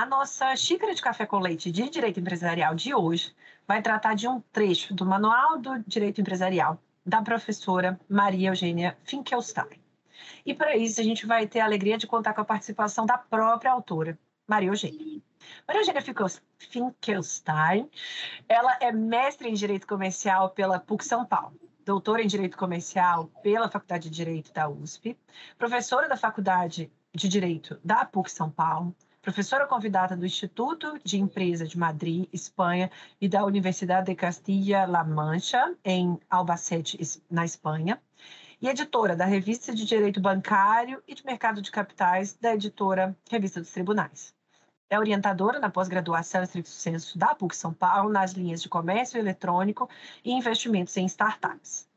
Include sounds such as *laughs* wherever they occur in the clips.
A nossa xícara de café com leite de direito empresarial de hoje vai tratar de um trecho do Manual do Direito Empresarial da professora Maria Eugênia Finkelstein. E para isso a gente vai ter a alegria de contar com a participação da própria autora, Maria Eugênia. Maria Eugênia Finkelstein, ela é mestre em Direito Comercial pela PUC São Paulo, doutora em Direito Comercial pela Faculdade de Direito da USP, professora da Faculdade de Direito da PUC São Paulo, professora convidada do Instituto de Empresa de Madrid, Espanha, e da Universidade de Castilla-La Mancha, em Albacete, na Espanha, e editora da Revista de Direito Bancário e de Mercado de Capitais da editora Revista dos Tribunais. É orientadora na pós-graduação estricto senso da PUC São Paulo nas linhas de comércio eletrônico e investimentos em startups.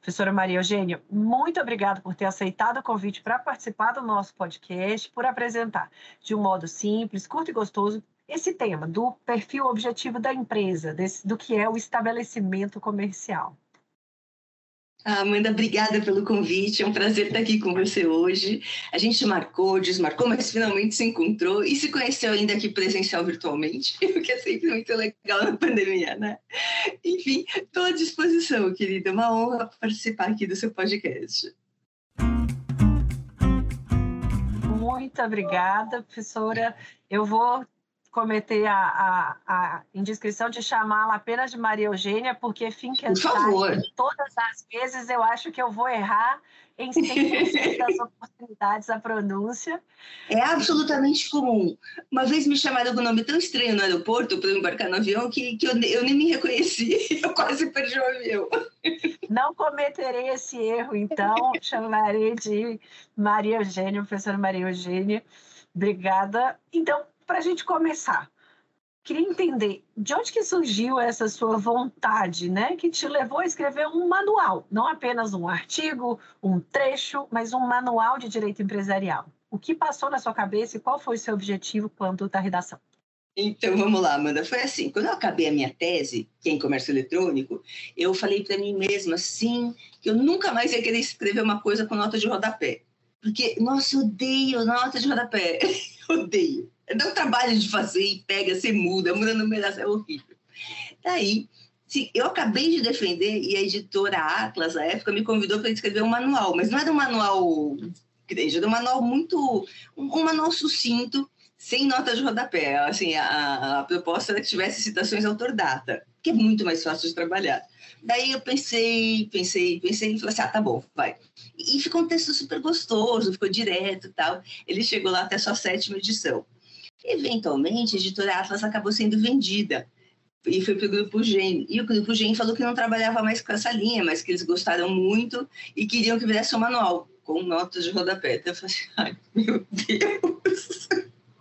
Professora Maria Eugênia, muito obrigada por ter aceitado o convite para participar do nosso podcast, por apresentar de um modo simples, curto e gostoso esse tema do perfil objetivo da empresa, desse, do que é o estabelecimento comercial. Ah, Amanda, obrigada pelo convite. É um prazer estar aqui com você hoje. A gente marcou, desmarcou, mas finalmente se encontrou e se conheceu ainda aqui presencial virtualmente, *laughs* o que é sempre muito legal na pandemia, né? Enfim, estou à disposição, querida. Uma honra participar aqui do seu podcast. Muito obrigada, professora. Eu vou cometer a, a, a indiscrição de chamá-la apenas de Maria Eugênia, porque Finkenstein, todas as vezes eu acho que eu vou errar em 100% das *laughs* oportunidades a pronúncia. É absolutamente comum. Uma vez me chamaram com um nome tão estranho no aeroporto para embarcar no avião que, que eu, eu nem me reconheci, *laughs* eu quase perdi o avião. Não cometerei esse erro, então, chamarei de Maria Eugênia, professora Maria Eugênia. Obrigada. Então, para a gente começar, queria entender de onde que surgiu essa sua vontade, né, que te levou a escrever um manual, não apenas um artigo, um trecho, mas um manual de direito empresarial. O que passou na sua cabeça e qual foi o seu objetivo quando da redação? Então vamos lá, Amanda. Foi assim: quando eu acabei a minha tese, que é em comércio eletrônico, eu falei para mim mesma assim que eu nunca mais ia querer escrever uma coisa com nota de rodapé. Porque, nossa, odeio nota de rodapé. *laughs* odeio. Dá um trabalho de fazer e pega, você muda, muda a numeração, é horrível. Daí, se, eu acabei de defender e a editora Atlas, à época, me convidou para escrever um manual, mas não era um manual grande, era um manual muito. um, manual sucinto, sem nota de rodapé. Assim, a, a proposta era que tivesse citações autor-data, que é muito mais fácil de trabalhar. Daí eu pensei, pensei, pensei e falei assim: ah, tá bom, vai. E ficou um texto super gostoso, ficou direto e tal. Ele chegou lá até sua sétima edição. Eventualmente, a editora Atlas acabou sendo vendida e foi para o Grupo Gen. E o Grupo Gen falou que não trabalhava mais com essa linha, mas que eles gostaram muito e queriam que viesse um manual com notas de rodapé. Então eu falei ai, meu Deus!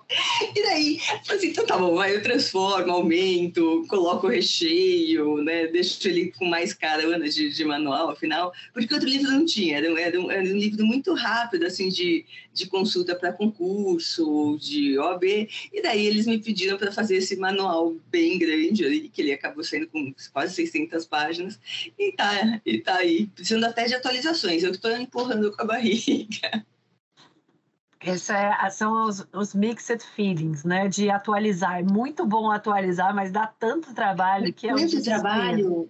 E daí, assim, então tá bom, vai, eu transformo, aumento, coloco o recheio, né? Deixo ele com mais carona de, de manual, afinal, porque outro livro não tinha, era, era, um, era um livro muito rápido, assim, de, de consulta para concurso, de OAB, e daí eles me pediram para fazer esse manual bem grande que ele acabou sendo com quase 600 páginas, e tá, e tá aí, precisando até de atualizações, eu estou empurrando com a barriga. Esse é, são os, os, mixed feelings, né? De atualizar. É muito bom atualizar, mas dá tanto trabalho que é Tanto trabalho.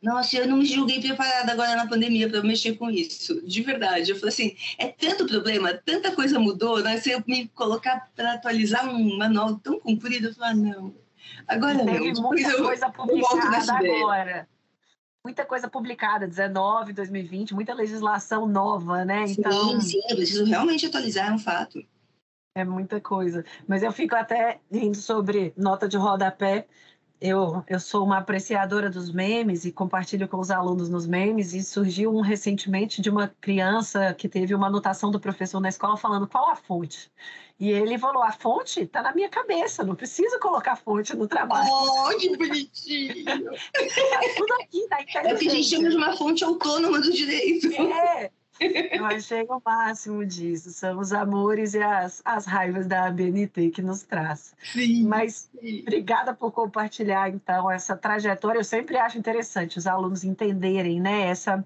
Nossa, eu não me julguei preparada agora na pandemia para mexer com isso, de verdade. Eu falei assim, é tanto problema, tanta coisa mudou, né? Se eu me colocar para atualizar um manual tão comprido, eu falei, ah, não. Agora Teve não. muita eu, coisa publicada agora. Muita coisa publicada, 19, 2020, muita legislação nova, né? Então, sim, sim, eu preciso realmente atualizar, é um fato. É muita coisa. Mas eu fico até rindo sobre nota de rodapé, eu, eu sou uma apreciadora dos memes e compartilho com os alunos nos memes, e surgiu um recentemente de uma criança que teve uma anotação do professor na escola falando qual a fonte. E ele falou: a fonte está na minha cabeça, não preciso colocar fonte no trabalho. Oh, que bonitinho! é *laughs* tudo aqui, tá É o que a gente chama de uma fonte autônoma do direito. É, eu achei o máximo disso. São os amores e as, as raivas da ABNT que nos traz. Sim, Mas sim. obrigada por compartilhar, então, essa trajetória. Eu sempre acho interessante os alunos entenderem né, essa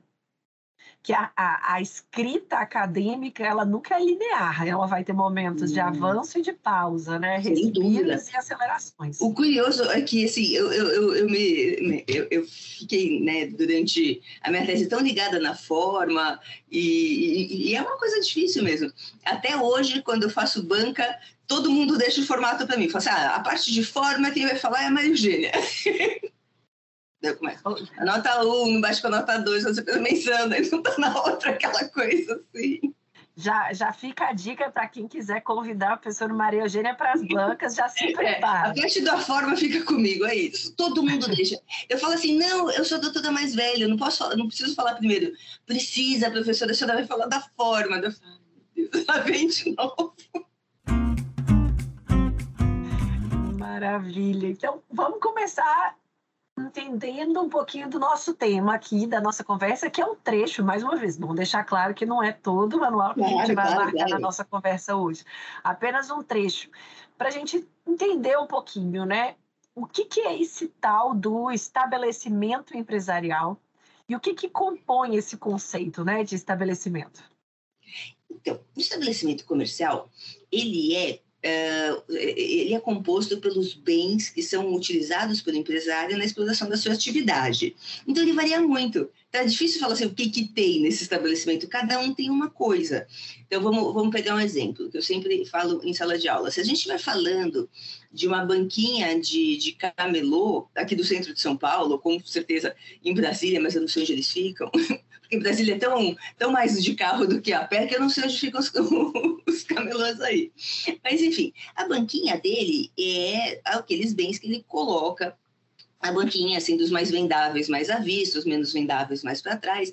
que a, a, a, escrita acadêmica ela nunca é linear, ela vai ter momentos hum. de avanço e de pausa, né? Respiros e acelerações. O curioso é que assim, eu, eu, eu, eu me, eu, eu, fiquei né, durante a minha tese tão ligada na forma, e, e, e, é uma coisa difícil mesmo. Até hoje, quando eu faço banca, todo mundo deixa o formato para mim. Fala assim, ah, a parte de forma, quem vai falar é a Maria Eugênia. *laughs* Eu começo, a nota 1, um, baixo com a nota 2, você pensa menção, aí não tá na outra aquela coisa assim. Já, já fica a dica para quem quiser convidar a professora Maria Eugênia para as bancas, já se prepara. É, a parte da forma fica comigo, é isso. Todo mundo deixa. Eu falo assim, não, eu sou a doutora mais velha, não posso falar, não preciso falar primeiro. Precisa, professora, a senhora vai falar da forma. Deus, lá vem de novo. Maravilha. Então, vamos começar entendendo um pouquinho do nosso tema aqui, da nossa conversa, que é um trecho, mais uma vez, vamos deixar claro que não é todo o manual que a gente vai marcar na nossa conversa hoje. Apenas um trecho, para a gente entender um pouquinho, né? O que, que é esse tal do estabelecimento empresarial e o que, que compõe esse conceito né, de estabelecimento? Então, o estabelecimento comercial, ele é ele é composto pelos bens que são utilizados pelo empresário na exploração da sua atividade. Então, ele varia muito. É difícil falar assim, o que, que tem nesse estabelecimento. Cada um tem uma coisa. Então, vamos, vamos pegar um exemplo, que eu sempre falo em sala de aula. Se a gente estiver falando de uma banquinha de, de camelô, aqui do centro de São Paulo, com certeza em Brasília, mas eu não sei onde eles ficam, *laughs* porque Brasília é tão, tão mais de carro do que a pé, que eu não sei onde ficam os, *laughs* os camelôs aí. Mas, enfim, a banquinha dele é aqueles bens que ele coloca a banquinha assim dos mais vendáveis mais à vista, os menos vendáveis mais para trás.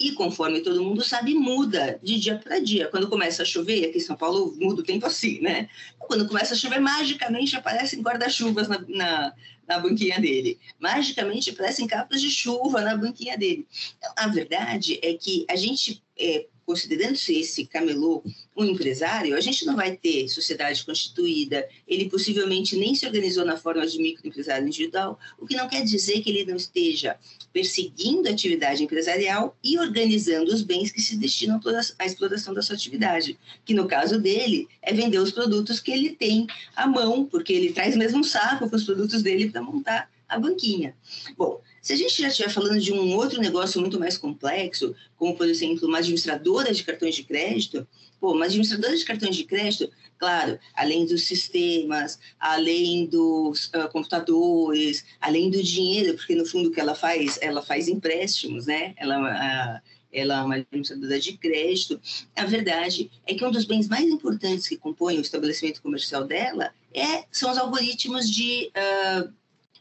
E conforme todo mundo sabe, muda de dia para dia. Quando começa a chover, aqui em São Paulo muda o tempo assim, né? Quando começa a chover, magicamente aparecem guarda-chuvas na, na, na, banquinha dele. Magicamente aparecem capas de chuva na banquinha dele. Então, a verdade é que a gente é, considerando-se esse camelô um empresário, a gente não vai ter sociedade constituída, ele possivelmente nem se organizou na forma de microempresário individual, o que não quer dizer que ele não esteja perseguindo a atividade empresarial e organizando os bens que se destinam à exploração da sua atividade, que no caso dele é vender os produtos que ele tem à mão, porque ele traz mesmo um saco com os produtos dele para montar a banquinha. Bom, se a gente já estiver falando de um outro negócio muito mais complexo, como, por exemplo, uma administradora de cartões de crédito, pô, uma administradora de cartões de crédito, claro, além dos sistemas, além dos uh, computadores, além do dinheiro, porque no fundo o que ela faz, ela faz empréstimos, né? Ela, uh, ela é uma administradora de crédito. A verdade é que um dos bens mais importantes que compõem o estabelecimento comercial dela é, são os algoritmos de, uh,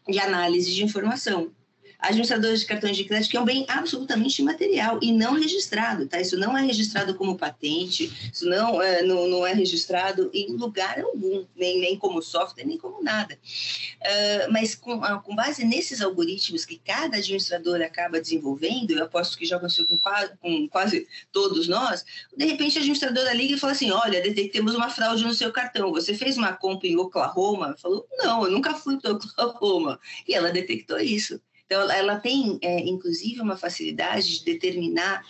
de análise de informação administradores de cartões de crédito, que é um bem absolutamente imaterial e não registrado, tá? Isso não é registrado como patente, isso não é, não, não é registrado em lugar algum, nem, nem como software, nem como nada. Uh, mas com, ah, com base nesses algoritmos que cada administrador acaba desenvolvendo, eu aposto que já aconteceu com quase, com quase todos nós, de repente a administradora liga e fala assim, olha, detectamos uma fraude no seu cartão, você fez uma compra em Oklahoma? Falou, não, eu nunca fui para Oklahoma. E ela detectou isso. Então, ela tem, é, inclusive, uma facilidade de determinar,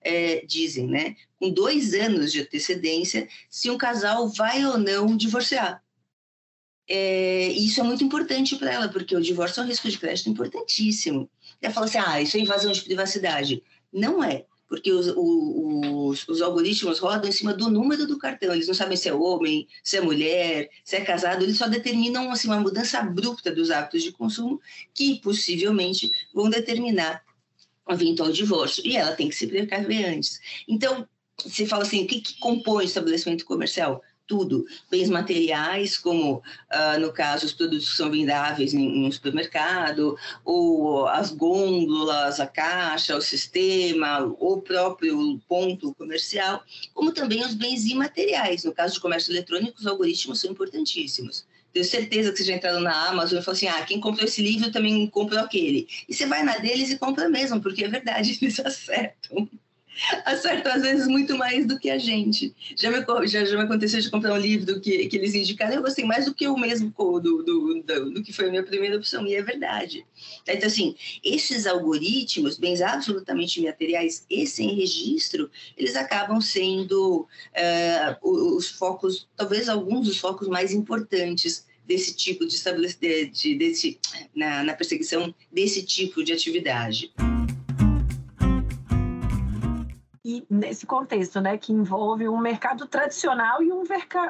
é, dizem, né, com dois anos de antecedência, se um casal vai ou não divorciar. É, e isso é muito importante para ela, porque o divórcio é um risco de crédito importantíssimo. Ela fala assim: ah, isso é invasão de privacidade. Não é, porque os, os, os, algoritmos rodam em cima do número do cartão. Eles não sabem se é homem, se é mulher, se é casado, eles só determinam assim, uma mudança abrupta dos hábitos de consumo que possivelmente vão determinar um eventual divórcio. E ela tem que se precaver antes. Então, você fala assim: o que, que compõe o estabelecimento comercial? Tudo, bens materiais, como uh, no caso os produtos que são vendáveis em, em, supermercado, ou as gôndolas, a caixa, o sistema, o próprio ponto comercial, como também os bens imateriais. No caso de comércio eletrônico, os algoritmos são importantíssimos. Tenho certeza que você já entraram na Amazon e falou assim: ah, quem comprou esse livro também comprou aquele. E você vai na deles e compra mesmo, porque é verdade, *laughs* eles acertam *laughs* acertam às vezes muito mais do que a gente. Já me, já, já me aconteceu de comprar um livro que, que eles indicaram, eu gostei mais do que o mesmo do, do, do, do que foi a minha primeira opção, e é verdade. Então, assim, esses algoritmos, bens absolutamente materiais e sem registro, eles acabam sendo uh, os focos, talvez alguns dos focos mais importantes desse tipo de estabelecer, de, desse, na, na perseguição desse tipo de atividade nesse contexto, né, que envolve um mercado tradicional e um,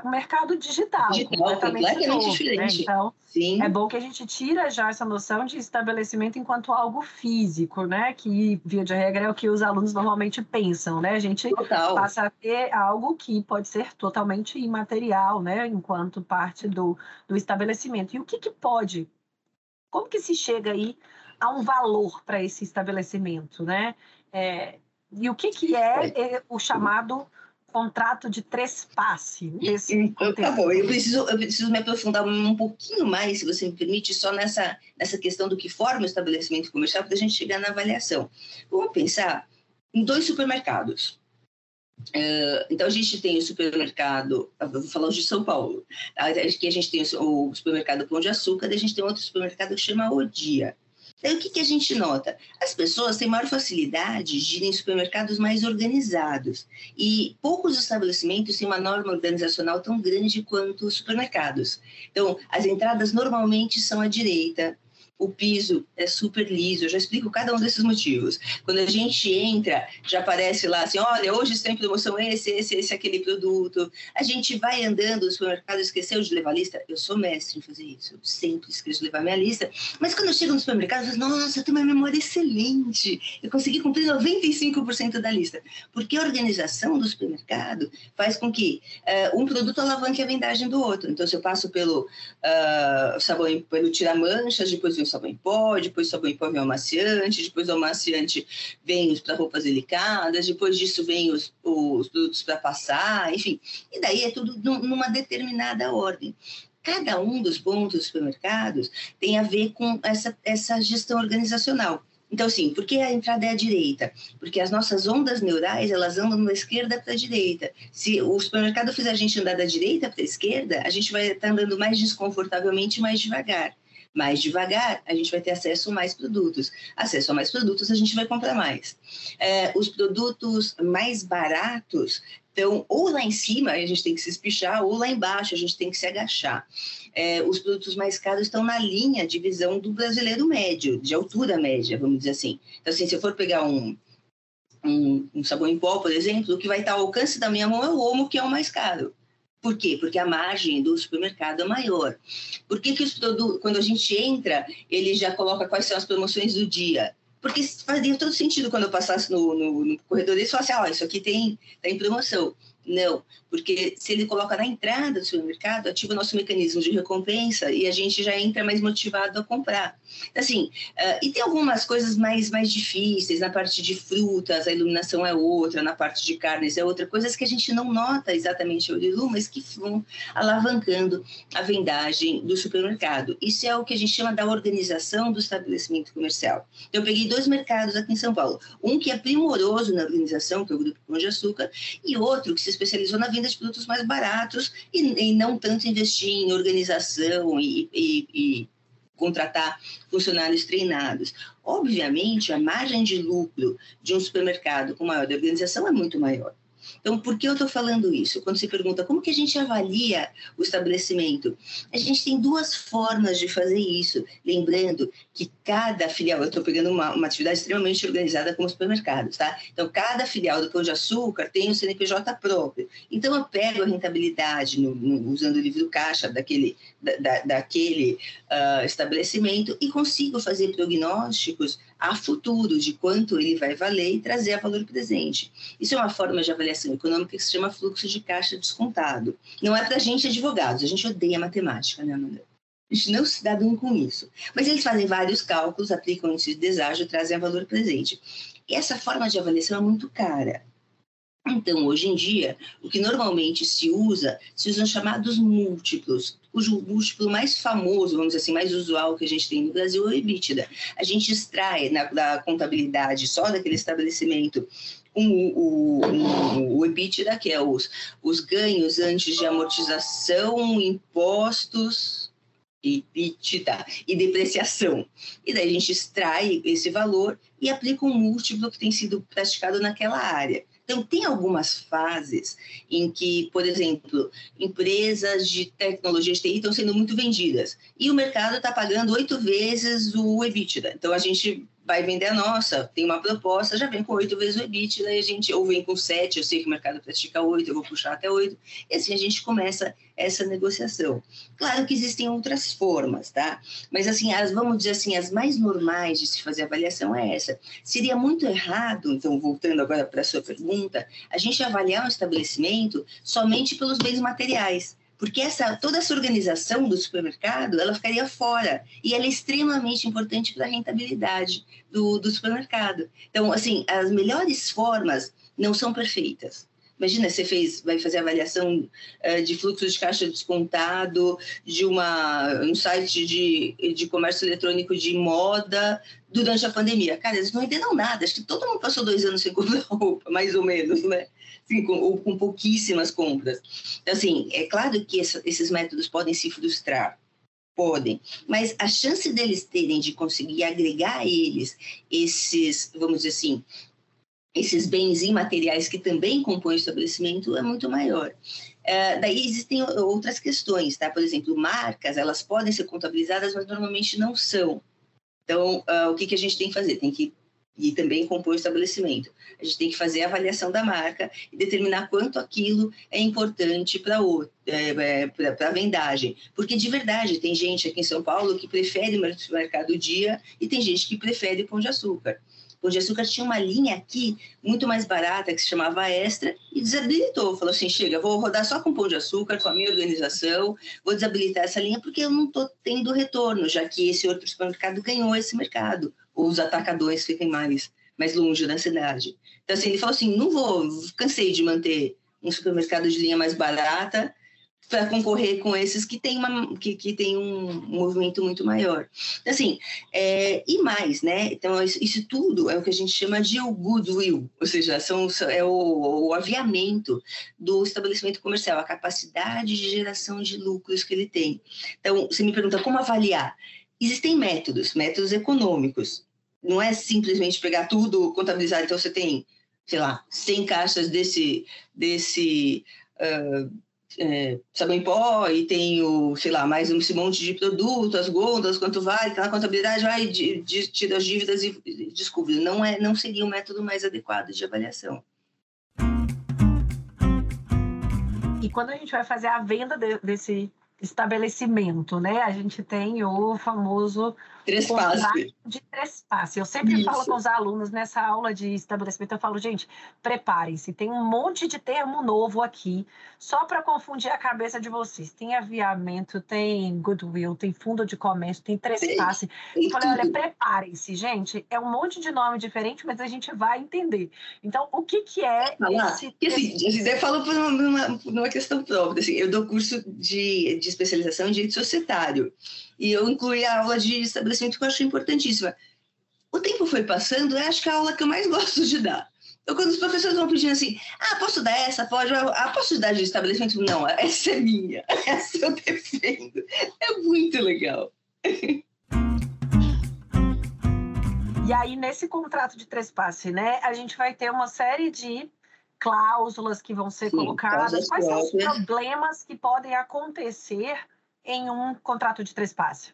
um mercado digital, digital completamente, completamente novo, né? diferente. Né? Então, Sim. é bom que a gente tira já essa noção de estabelecimento enquanto algo físico, né, que via de regra é o que os alunos normalmente pensam, né? A gente Total. passa a ter algo que pode ser totalmente imaterial, né, enquanto parte do, do estabelecimento. E o que, que pode? Como que se chega aí a um valor para esse estabelecimento, né? É, e o que, que é, é o chamado contrato de trespasse nesse Tá bom, eu preciso, eu preciso me aprofundar um pouquinho mais, se você me permite, só nessa, nessa questão do que forma o estabelecimento comercial, para a gente chegar na avaliação. Vamos pensar em dois supermercados. Uh, então, a gente tem o supermercado, vou falar de São Paulo, aqui a gente tem o supermercado Pão de Açúcar, e a gente tem outro supermercado que chama Odia. Daí o que, que a gente nota? As pessoas têm maior facilidade de ir em supermercados mais organizados e poucos estabelecimentos têm uma norma organizacional tão grande quanto os supermercados. Então, as entradas normalmente são à direita, o piso é super liso. Eu já explico cada um desses motivos. Quando a gente entra, já aparece lá assim: olha, hoje está em promoção esse, esse, esse, aquele produto. A gente vai andando no supermercado, esqueceu de levar a lista. Eu sou mestre em fazer isso. Eu sempre esqueço de levar minha lista. Mas quando eu chego no supermercado, eu falo, nossa, eu tenho uma memória excelente. Eu consegui cumprir 95% da lista. Porque a organização do supermercado faz com que uh, um produto alavanque a vendagem do outro. Então, se eu passo pelo uh, sabão, pelo tira-manchas, depois o sabão em pó, depois o sabão em pó vem o amaciante, depois do amaciante vem os para roupas delicadas, depois disso vem os, os produtos para passar, enfim. E daí é tudo numa determinada ordem. Cada um dos pontos dos supermercados tem a ver com essa, essa gestão organizacional. Então, assim, por que a entrada é à direita? Porque as nossas ondas neurais, elas andam da esquerda para a direita. Se o supermercado fizer a gente andar da direita para a esquerda, a gente vai estar andando mais desconfortavelmente mais devagar mais devagar, a gente vai ter acesso a mais produtos. Acesso a mais produtos, a gente vai comprar mais. É, os produtos mais baratos estão ou lá em cima, a gente tem que se espichar, ou lá embaixo, a gente tem que se agachar. É, os produtos mais caros estão na linha de visão do brasileiro médio, de altura média, vamos dizer assim. Então, assim, se eu for pegar um, um, um sabão em pó, por exemplo, o que vai estar ao alcance da minha mão é o Omo, que é o mais caro. Por quê? Porque a margem do supermercado é maior. Por que, que os produtos, quando a gente entra, ele já coloca quais são as promoções do dia? Porque fazia todo sentido quando eu passasse no, no, no corredor e falasse, ah, isso aqui tem, tem promoção. Não, porque se ele coloca na entrada do supermercado, ativa o nosso mecanismo de recompensa e a gente já entra mais motivado a comprar. Assim, uh, e tem algumas coisas mais, mais difíceis, na parte de frutas, a iluminação é outra, na parte de carnes é outra, coisas que a gente não nota exatamente o olho mas que vão alavancando a vendagem do supermercado. Isso é o que a gente chama da organização do estabelecimento comercial. Então, eu peguei dois mercados aqui em São Paulo, um que é primoroso na organização, que é o Grupo Pão de Açúcar, e outro que se especializou na venda de produtos mais baratos e, e não tanto investir em organização e, e, e contratar funcionários treinados. Obviamente, a margem de lucro de um supermercado com maior organização é muito maior. Então, por que eu estou falando isso? Quando se pergunta como que a gente avalia o estabelecimento, a gente tem duas formas de fazer isso. Lembrando que cada filial, eu estou pegando uma, uma atividade extremamente organizada como supermercados, tá? Então, cada filial do Pão de Açúcar tem um CNPJ próprio. Então, eu pego a rentabilidade no, no, usando o livro caixa daquele, da, daquele uh, estabelecimento e consigo fazer prognósticos a futuro de quanto ele vai valer e trazer a valor presente. Isso é uma forma de avaliação econômica que se chama fluxo de caixa descontado. Não é para a gente advogados, a gente odeia matemática, né, Amanda? A gente não se dá bem com isso. Mas eles fazem vários cálculos, aplicam índice de deságio, trazem a valor presente. E essa forma de avaliação é muito cara. Então, hoje em dia, o que normalmente se usa, se usam chamados múltiplos, cujo múltiplo mais famoso, vamos dizer assim, mais usual que a gente tem no Brasil é o EBITDA. A gente extrai na, da contabilidade só daquele estabelecimento um, o, um, o EBITDA, que é os, os ganhos antes de amortização, impostos, EBITDA e depreciação. E daí a gente extrai esse valor e aplica um múltiplo que tem sido praticado naquela área. Então, tem algumas fases em que, por exemplo, empresas de tecnologia de TI estão sendo muito vendidas e o mercado está pagando oito vezes o EBITDA. Então, a gente vai vender a nossa, tem uma proposta, já vem com oito vezes o EBITDA, e a gente, ou vem com sete, eu sei que o mercado pratica oito, eu vou puxar até oito, e assim a gente começa essa negociação. Claro que existem outras formas, tá? Mas assim, as, vamos dizer assim, as mais normais de se fazer avaliação é essa. Seria muito errado, então, voltando agora para a sua pergunta, a gente avaliar um estabelecimento somente pelos bens materiais porque essa, toda essa organização do supermercado ela ficaria fora e ela é extremamente importante para a rentabilidade do, do supermercado. Então, assim, as melhores formas não são perfeitas. Imagina, você fez, vai fazer avaliação uh, de fluxo de caixa descontado de uma, um site de, de comércio eletrônico de moda durante a pandemia. Cara, eles não entenderam nada. Acho que todo mundo passou dois anos sem *laughs* comprar roupa, mais ou menos, né? com, ou com pouquíssimas compras. Então, assim, é claro que essa, esses métodos podem se frustrar, podem, mas a chance deles terem de conseguir agregar a eles esses, vamos dizer assim, esses bens imateriais que também compõem o estabelecimento é muito maior. Uh, daí existem outras questões, tá? Por exemplo, marcas, elas podem ser contabilizadas, mas normalmente não são. Então, uh, o que, que a gente tem que fazer? Tem que e também compor o estabelecimento. A gente tem que fazer a avaliação da marca e determinar quanto aquilo é importante para é, é, a vendagem. Porque, de verdade, tem gente aqui em São Paulo que prefere o supermercado dia e tem gente que prefere pão de açúcar. Pão de Açúcar tinha uma linha aqui muito mais barata que se chamava Extra e desabilitou. Falou assim: chega, vou rodar só com Pão de Açúcar, com a minha organização, vou desabilitar essa linha porque eu não estou tendo retorno, já que esse outro supermercado ganhou esse mercado os atacadores fiquem mais, mais longe da cidade. Então, assim, ele falou assim, não vou, cansei de manter um supermercado de linha mais barata para concorrer com esses que tem, uma, que, que tem um movimento muito maior. Assim, é, e mais, né? Então, isso, isso, tudo é o que a gente chama de o goodwill, ou seja, são, é o, o aviamento do estabelecimento comercial, a capacidade de geração de lucros que ele tem. Então, você me pergunta como avaliar? Existem métodos, métodos econômicos. Não é simplesmente pegar tudo, contabilizar. Então, você tem, sei lá, 100 caixas desse, desse uh, é, sabão em pó e tem o, sei lá, mais um monte de produto, as gôndolas, quanto vale, tá na contabilidade, vai, de, de, tira as dívidas e descobre. Não, é, não seria o método mais adequado de avaliação. E quando a gente vai fazer a venda de, desse estabelecimento, né? A gente tem o famoso Trespasse. De trespasse. Eu sempre Isso. falo com os alunos nessa aula de estabelecimento, eu falo, gente, preparem-se, tem um monte de termo novo aqui, só para confundir a cabeça de vocês. Tem aviamento, tem goodwill, tem fundo de comércio, tem trespasse. eu falei, olha, preparem-se, gente, é um monte de nome diferente, mas a gente vai entender. Então, o que que é Falar, esse... Que, assim, você falou por uma, por uma questão própria, assim, eu dou curso de, de especialização em direito societário, e eu incluí a aula de estabelecimento que eu achei importantíssima. O tempo foi passando, eu acho que é a aula que eu mais *laughs* gosto de dar. Então, quando os professores vão pedindo assim, ah, posso dar essa? Pode. Ah, posso dar de estabelecimento? Não, *laughs* essa é minha. *laughs* Essa eu defendo. É muito legal. E aí, nesse contrato de trespasse, né, a gente vai ter uma série de cláusulas que vão ser Sim, colocadas. Quais são os problemas que podem acontecer em um contrato de trespasse?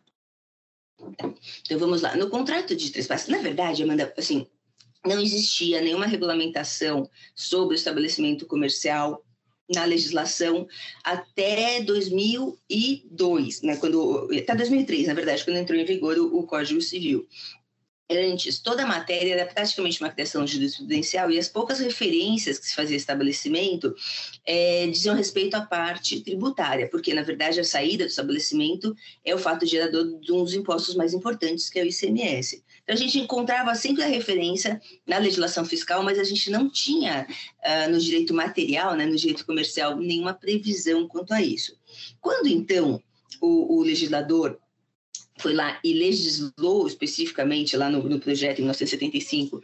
Então vamos lá. No contrato de trespasse, na verdade, Amanda, assim, não existia nenhuma regulamentação sobre o estabelecimento comercial na legislação até 2002, né, quando até 2003, na verdade, quando entrou em vigor o, o Código Civil antes, toda a matéria era praticamente uma criação jurisprudencial e as poucas referências que se fazia estabelecimento é, diziam respeito à parte tributária, porque, na verdade, a saída do estabelecimento é o fato gerador de um dos impostos mais importantes, que é o ICMS. Então, a gente encontrava sempre a referência na legislação fiscal, mas a gente não tinha, uh, no direito material, né, no direito comercial, nenhuma previsão quanto a isso. Quando, então, o, o legislador foi lá e legislou especificamente lá no, no, projeto em 1975,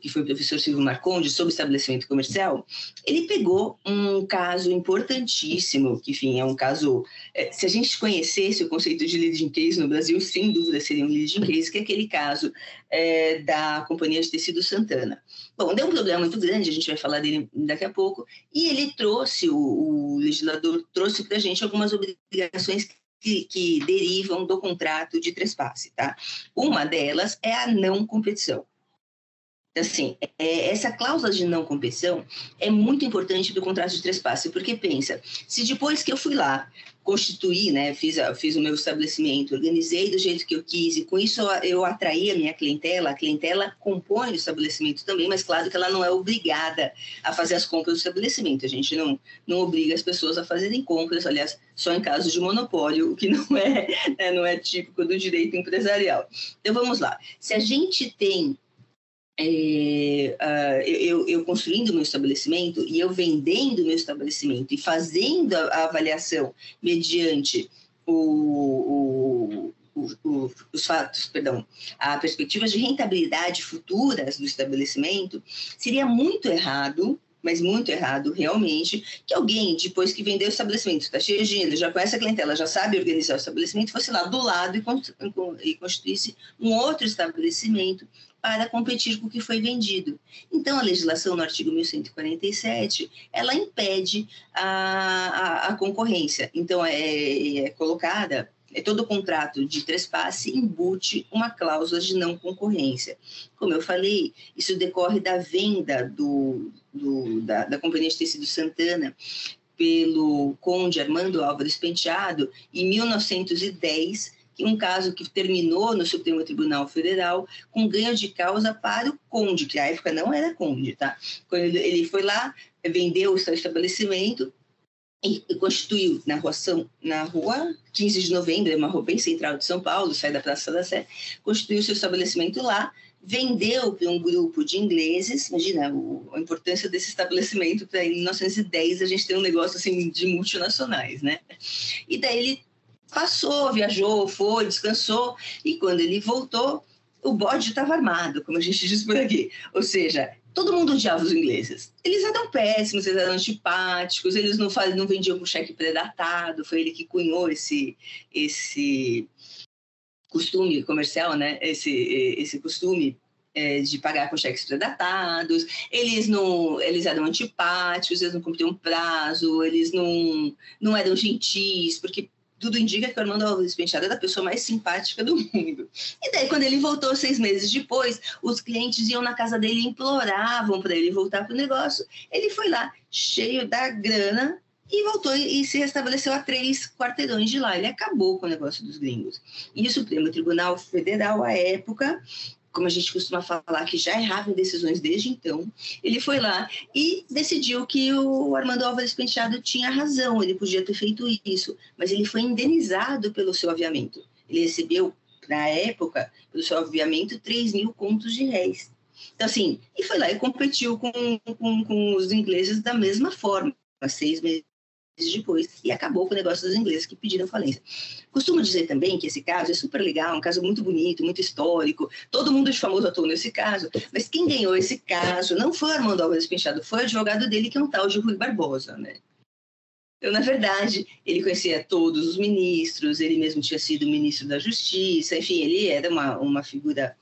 que foi o professor Silvio Marconde, sobre estabelecimento comercial, ele pegou um caso importantíssimo, que, enfim, é um caso... É, se a gente conhecesse o conceito de leading case no Brasil, sem dúvida seria um leading case, que é aquele caso é, da Companhia de Tecido Santana. Bom, deu um problema muito grande, a gente vai falar dele daqui a pouco, e ele trouxe, o, o legislador trouxe para a gente algumas obrigações que, que derivam do contrato de trespasse, tá? Uma delas é a não competição. Assim, é, essa cláusula de não competição é muito importante do contrato de trespasse, porque pensa, se depois que eu fui lá, constituí, né, fiz, fiz o meu estabelecimento, organizei do jeito que eu quis, e com isso eu atraí a minha clientela, a clientela compõe o estabelecimento também, mas claro que ela não é obrigada a fazer as compras do estabelecimento, a gente não, não obriga as pessoas a fazerem compras, aliás, só em caso de monopólio, o que não é, né, não é típico do direito empresarial. Então vamos lá, se a gente tem é, uh, eu, eu, construindo meu estabelecimento e eu vendendo meu estabelecimento e fazendo a, a avaliação mediante o, o, o, os fatos, perdão, a perspectivas de rentabilidade futuras do estabelecimento, seria muito errado mas muito errado, realmente, que alguém, depois que vendeu o estabelecimento, está cheio de dinheiro, já conhece a clientela, já sabe organizar o estabelecimento, fosse lá do lado e, e constituísse um outro estabelecimento para competir com o que foi vendido. Então, a legislação no artigo 1147, ela impede a, a, a concorrência. Então, é, é colocada é todo contrato de trespasse embute uma cláusula de não concorrência. Como eu falei, isso decorre da venda do, do da, da Companhia de Tecido Santana pelo conde Armando Álvares Penteado em 1910 um caso que terminou no Supremo Tribunal Federal com ganho de causa para o conde, que na época não era conde, tá? Quando ele foi lá, vendeu o seu estabelecimento e constituiu na rua, São, na rua 15 de novembro, é uma rua bem central de São Paulo, sai da Praça da Sé, constituiu seu estabelecimento lá, vendeu para um grupo de ingleses, imagina a importância desse estabelecimento para em 1910 a gente ter um negócio assim de multinacionais, né? E daí ele passou, viajou, foi, descansou, e quando ele voltou, o bode estava armado, como a gente *laughs* diz por aqui. Ou seja, todo mundo odiava os ingleses. Eles eram péssimos, eles eram antipáticos, eles não, faziam, não vendiam com cheque predatado, foi ele que cunhou esse, esse costume comercial, né? esse, esse costume é, de pagar com cheques predatados, eles não, eles eram antipáticos, eles não cumpriam prazo, eles não, não eram gentis, porque tudo indica que o Armando Alves Penteado é a pessoa mais simpática do mundo. E daí, quando ele voltou seis meses depois, os clientes iam na casa dele e imploravam para ele voltar para o negócio. Ele foi lá, cheio da grana, e voltou e se restabeleceu a três quarteirões de lá. Ele acabou com o negócio dos gringos. E o Supremo Tribunal Federal, à época, como a gente costuma falar, que já errava em decisões desde então, ele foi lá e decidiu que o Armando Álvares Penteado tinha razão, ele podia ter feito isso, mas ele foi indenizado pelo seu aviamento. Ele recebeu, na época, pelo seu aviamento, 3 mil contos de réis. Então, assim, e foi lá e competiu com, com, com os ingleses da mesma forma, seis meses depois e acabou com o negócio dos ingleses que pediram falência. Costumo dizer também que esse caso é super legal, um caso muito bonito, muito histórico, todo mundo de famoso atuou nesse caso, mas quem ganhou esse caso não foi Armando Álvares Penchado, foi o advogado dele, que é um tal de Rui Barbosa, né? Então, na verdade, ele conhecia todos os ministros, ele mesmo tinha sido ministro da Justiça, enfim, ele era uma, uma figura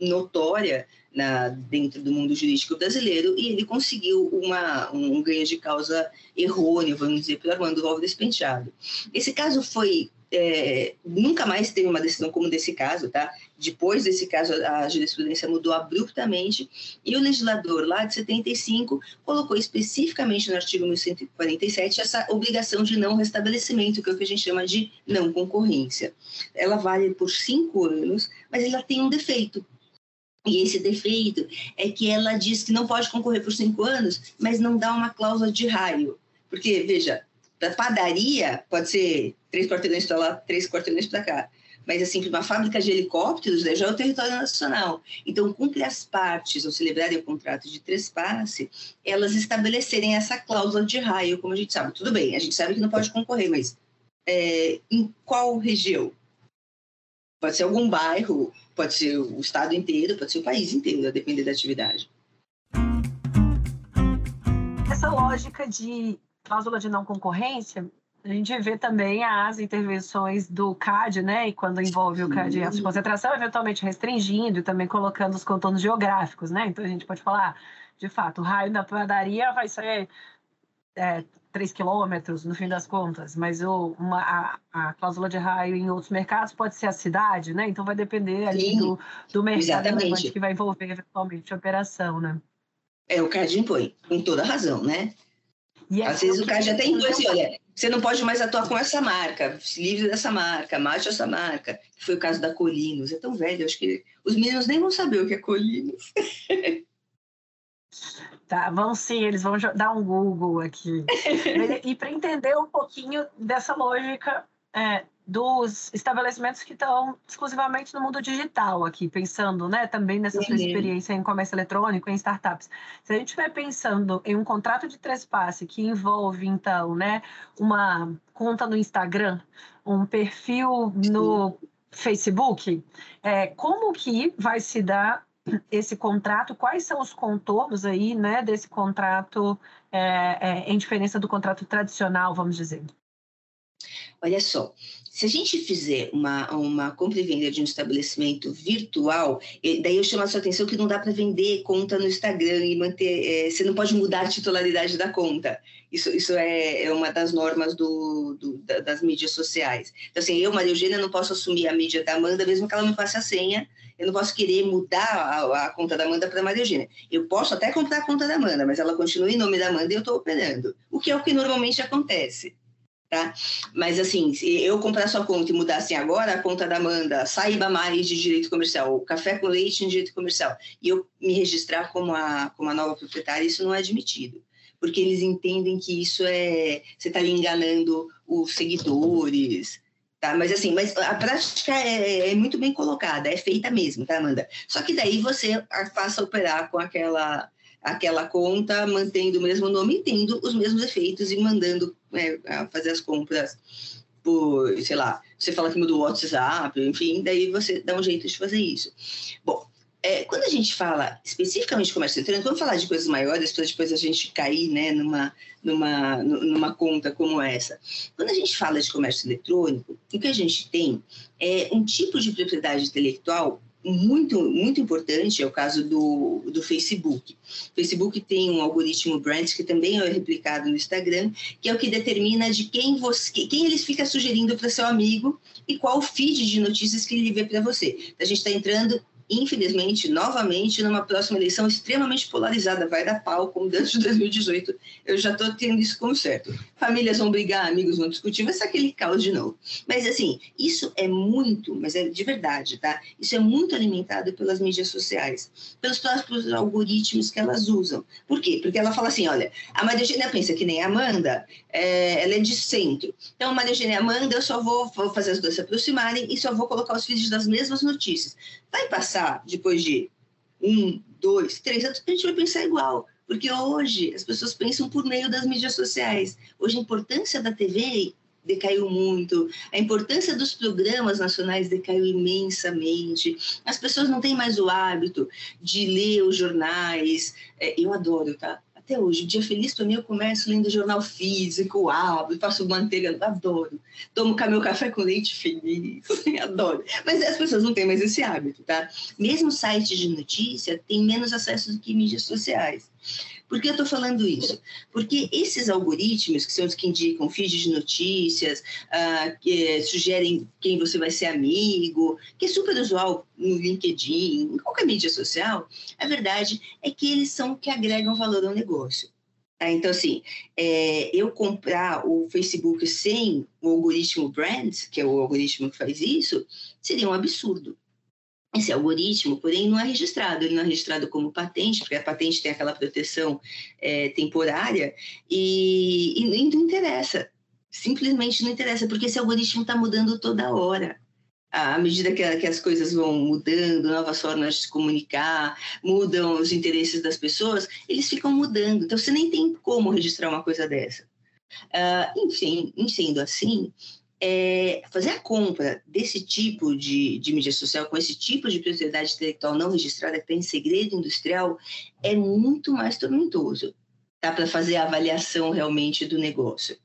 notória na, dentro do mundo jurídico brasileiro e ele conseguiu uma, um ganho de causa errôneo, vamos dizer, pelo Armando Álvares Penteado. Esse caso foi é, nunca mais teve uma decisão como desse caso, tá? Depois desse caso, a jurisprudência mudou abruptamente e o legislador lá de 75 colocou especificamente no artigo 1147 essa obrigação de não restabelecimento, que é o que a gente chama de não concorrência. Ela vale por cinco anos, mas ela tem um defeito. E esse defeito é que ela diz que não pode concorrer por cinco anos, mas não dá uma cláusula de raio. Porque, veja, da padaria, pode ser três quarteirões para lá, três quarteirões para cá. Mas, assim, para uma fábrica de helicópteros, já é o território nacional. Então, cumpre as partes, ao celebrarem o contrato de trespasse, elas estabelecerem essa cláusula de raio, como a gente sabe. Tudo bem, a gente sabe que não pode concorrer, mas é, em qual região? Pode ser algum bairro, pode ser o estado inteiro, pode ser o país inteiro, a depender da atividade. Essa lógica de cláusula de não concorrência, a gente vê também as intervenções do CAD, né? E quando envolve o CAD de concentração, eventualmente restringindo e também colocando os contornos geográficos, né? Então a gente pode falar, de fato, o raio da padaria vai ser é, 3 quilômetros, no fim das contas, mas o, uma, a, a, cláusula de raio em outros mercados pode ser a cidade, né? Então vai depender ali do, do mercado que vai envolver eventualmente a operação, né? É, o CAD impõe, com toda razão, né? E Às vezes o já tem coisa assim, olha, você não pode mais atuar com essa marca, se livre dessa marca, mate essa marca. Foi o caso da Colinos, é tão velho, acho que os meninos nem vão saber o que é Colinos. *laughs* Tá, vão sim, eles vão dar um Google aqui. e para entender um pouquinho dessa lógica é, dos estabelecimentos que estão exclusivamente no mundo digital aqui, pensando né, também nessa sua experiência em comércio eletrônico, em startups. Se a gente estiver pensando em um contrato de trespasse que envolve, então, né, uma conta no Instagram, um perfil no Facebook, é, como que vai se dar esse contrato? Quais são os contornos aí, né, desse contrato é, é, em diferença do contrato tradicional, vamos dizer? Olha só, se a gente fizer uma, uma compra e venda de um estabelecimento virtual, daí eu chamo a sua atenção que não dá para vender conta no Instagram e manter. É, você não pode mudar a titularidade da conta. Isso, isso é, é uma das normas do, do, das mídias sociais. Então, assim, eu, Maria Eugênia, não posso assumir a mídia da Amanda, mesmo que ela me passe a senha. Eu não posso querer mudar a, a conta da Amanda para Maria Eugênia. Eu posso até comprar a conta da Amanda, mas ela continua em nome da Amanda e eu estou operando. O que é o que normalmente acontece tá? Mas assim, se eu comprar sua conta e mudar assim agora, a conta da Amanda saiba mais de direito comercial, café com leite em direito comercial, e eu me registrar como a, como a nova proprietária, isso não é admitido. Porque eles entendem que isso é. Você está enganando os seguidores, tá? Mas assim, mas a prática é, é, muito bem colocada, é feita mesmo, tá, Amanda? Só que daí você faça operar com aquela aquela conta, mantendo o mesmo nome, tendo os mesmos efeitos e mandando é, fazer as compras por, sei lá, você fala que mudou o WhatsApp, enfim, daí você dá um jeito de fazer isso. Bom, é, quando a gente fala especificamente de comércio eletrônico, vamos falar de coisas maiores para depois a gente cair né, numa, numa, numa conta como essa. Quando a gente fala de comércio eletrônico, o que a gente tem é um tipo de propriedade intelectual muito, muito importante é o caso do, do Facebook. O Facebook tem um algoritmo brand que também é replicado no Instagram, que é o que determina de quem você, quem eles fica sugerindo para seu amigo e qual feed de notícias que ele vê para você. Então, a gente está entrando infelizmente, novamente, numa próxima eleição extremamente polarizada, vai dar pau, como dentro de 2018, eu já estou tendo isso como certo. Famílias vão brigar, amigos vão discutir, vai ser aquele caos de novo. Mas, assim, isso é muito, mas é de verdade, tá? Isso é muito alimentado pelas mídias sociais, pelos próprios algoritmos que elas usam. Por quê? Porque ela fala assim, olha, a Maria Eugênia pensa que nem a Amanda, é, ela é de centro. Então, a Maria Eugênia Amanda, eu só vou, vou fazer as duas se aproximarem e só vou colocar os vídeos das mesmas notícias. Vai passar depois de um, dois, três anos, a gente vai pensar igual. Porque hoje as pessoas pensam por meio das mídias sociais. Hoje a importância da TV decaiu muito, a importância dos programas nacionais decaiu imensamente. As pessoas não têm mais o hábito de ler os jornais. É, eu adoro, tá? Até hoje. O dia feliz para mim eu começo lendo jornal físico, abro, faço manteiga, adoro. Tomo meu café com leite feliz, *laughs* adoro. Mas as pessoas não têm mais esse hábito, tá? Mesmo sites de notícia têm menos acesso do que mídias sociais. Por que eu estou falando isso? Porque esses algoritmos, que são os que indicam feed de notícias, uh, que sugerem quem você vai ser amigo, que é super usual no LinkedIn, em qualquer mídia social, a verdade é que eles são que agregam valor ao negócio. Tá? Então, assim, é, eu comprar o Facebook sem o algoritmo brand, que é o algoritmo que faz isso, seria um absurdo esse algoritmo, porém, não é registrado. Ele não é registrado como patente, porque a patente tem aquela proteção é, temporária e, e, não interessa. Simplesmente não interessa, porque esse algoritmo está mudando toda hora. À medida que, as coisas vão mudando, novas formas de se comunicar, mudam os interesses das pessoas, eles ficam mudando. Então, você nem tem como registrar uma coisa dessa. Uh, enfim, sendo assim, é, fazer a compra desse tipo de, de mídia social, com esse tipo de propriedade intelectual não registrada, que tem segredo industrial, é muito mais tormentoso tá? para fazer a avaliação realmente do negócio.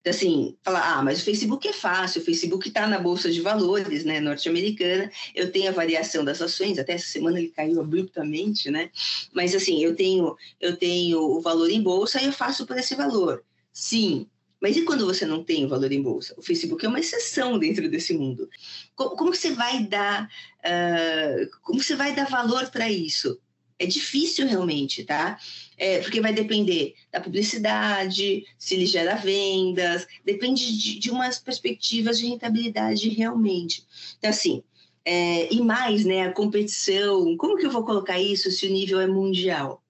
Então, assim, falar, ah, mas o Facebook é fácil, o Facebook está na Bolsa de Valores né, norte-americana, eu tenho a variação das ações, até essa semana ele caiu abruptamente, né? Mas, assim, eu tenho, eu tenho o valor em bolsa e eu faço por esse valor. Sim, mas e quando você não tem o valor em bolsa? O Facebook é uma exceção dentro desse mundo. Como, como você vai dar, uh, como você vai dar valor para isso? É difícil realmente, tá? É, porque vai depender da publicidade, se ele gera vendas, depende de, de umas perspectivas de rentabilidade realmente. Então, assim, é, e mais, né, a competição, como que eu vou colocar isso se o nível é mundial?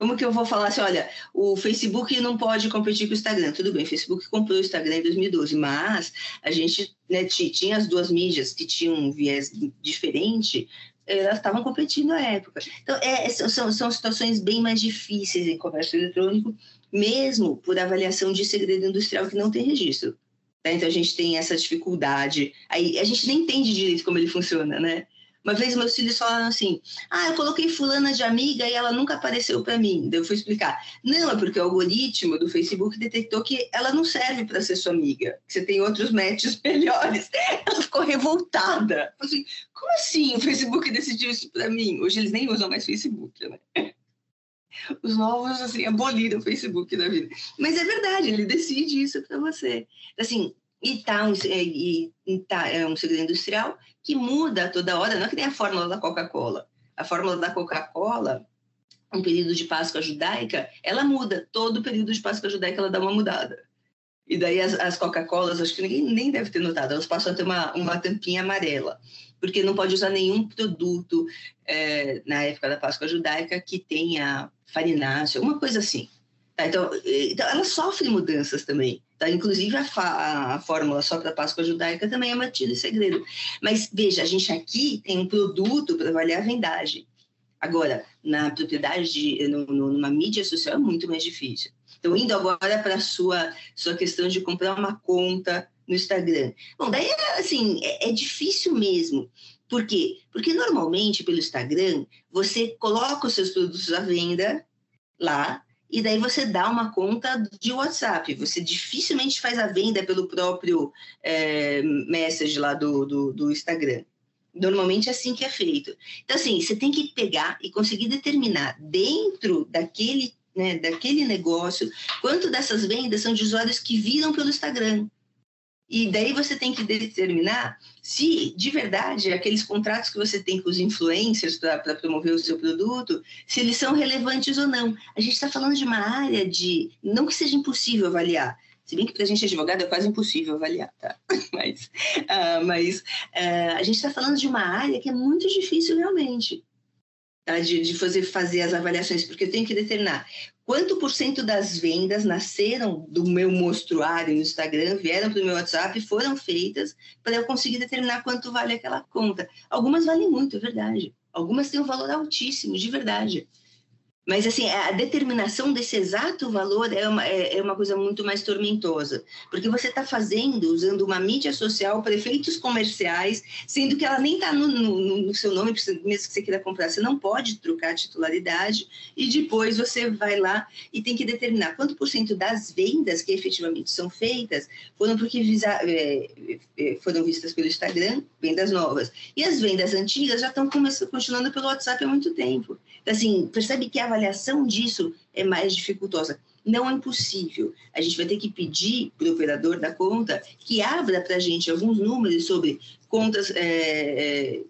Como que eu vou falar assim, olha, o Facebook não pode competir com o Instagram. Tudo bem, o Facebook comprou o Instagram em 2012, mas a gente né, tinha as duas mídias que tinham um viés diferente, elas estavam competindo à época. Então, é, são, são situações bem mais difíceis em comércio eletrônico, mesmo por avaliação de segredo industrial que não tem registro. Tá? Então, a gente tem essa dificuldade. Aí, a gente nem entende direito como ele funciona, né? Uma vez meus filhos falaram assim: Ah, eu coloquei fulana de amiga e ela nunca apareceu para mim. Daí eu fui explicar: Não, é porque o algoritmo do Facebook detectou que ela não serve para ser sua amiga, que você tem outros matches *laughs* melhores. Ela ficou revoltada. Assim, Como assim o Facebook decidiu isso para mim? Hoje eles nem usam mais Facebook, né? *laughs* Os novos, assim, aboliram o Facebook da vida. Mas é verdade, ele decide isso para você. Assim, e tá um, e, e tá, é um segredo industrial que muda toda hora, não é que nem a fórmula da Coca-Cola. A fórmula da Coca-Cola, um período de Páscoa judaica, ela muda. Todo período de Páscoa judaica ela dá uma mudada. E daí as, as Coca-Colas, acho que ninguém nem deve ter notado, elas passam a ter uma, uma tampinha amarela, porque não pode usar nenhum produto é, na época da Páscoa judaica que tenha farináceo, alguma coisa assim. Tá, então, então, ela sofre mudanças também. Tá? Inclusive, a, a fórmula só para a Páscoa judaica também é mantida em segredo. Mas, veja, a gente aqui tem um produto para avaliar a vendagem. Agora, na propriedade, de, numa mídia social, é muito mais difícil. Então, indo agora para a sua, sua questão de comprar uma conta no Instagram. Bom, daí, assim, é, é difícil mesmo. Por quê? Porque, normalmente, pelo Instagram, você coloca os seus produtos à venda lá, e daí você dá uma conta de WhatsApp. Você dificilmente faz a venda pelo próprio é, message lá do, do, do Instagram. Normalmente é assim que é feito. Então, assim, você tem que pegar e conseguir determinar dentro daquele, né, daquele negócio quanto dessas vendas são de usuários que viram pelo Instagram. E daí você tem que determinar se, de verdade, aqueles contratos que você tem com os influencers para promover o seu produto, se eles são relevantes ou não. A gente está falando de uma área de. Não que seja impossível avaliar, se bem que para a gente advogado é quase impossível avaliar, tá? *laughs* Mas, uh, mas uh, a gente está falando de uma área que é muito difícil realmente? De, de fazer, fazer as avaliações, porque eu tenho que determinar quanto por cento das vendas nasceram do meu mostruário no Instagram, vieram para o meu WhatsApp e foram feitas para eu conseguir determinar quanto vale aquela conta. Algumas valem muito, é verdade. Algumas têm um valor altíssimo, de verdade. Mas, assim, a determinação desse exato valor é uma, é, é uma coisa muito mais tormentosa, porque você está fazendo, usando uma mídia social para efeitos comerciais, sendo que ela nem está no, no, no, seu nome, mesmo que você queira comprar, você não pode trocar a titularidade, e depois você vai lá e tem que determinar quanto por cento das vendas que efetivamente são feitas foram porque visa, é, é, foram vistas pelo Instagram, vendas novas. E as vendas antigas já estão continuando pelo WhatsApp há muito tempo. Então, assim, percebe que a avaliação disso é mais dificultosa. Não é impossível. A gente vai ter que pedir para o operador da conta que abra para a gente alguns números sobre contas é, é,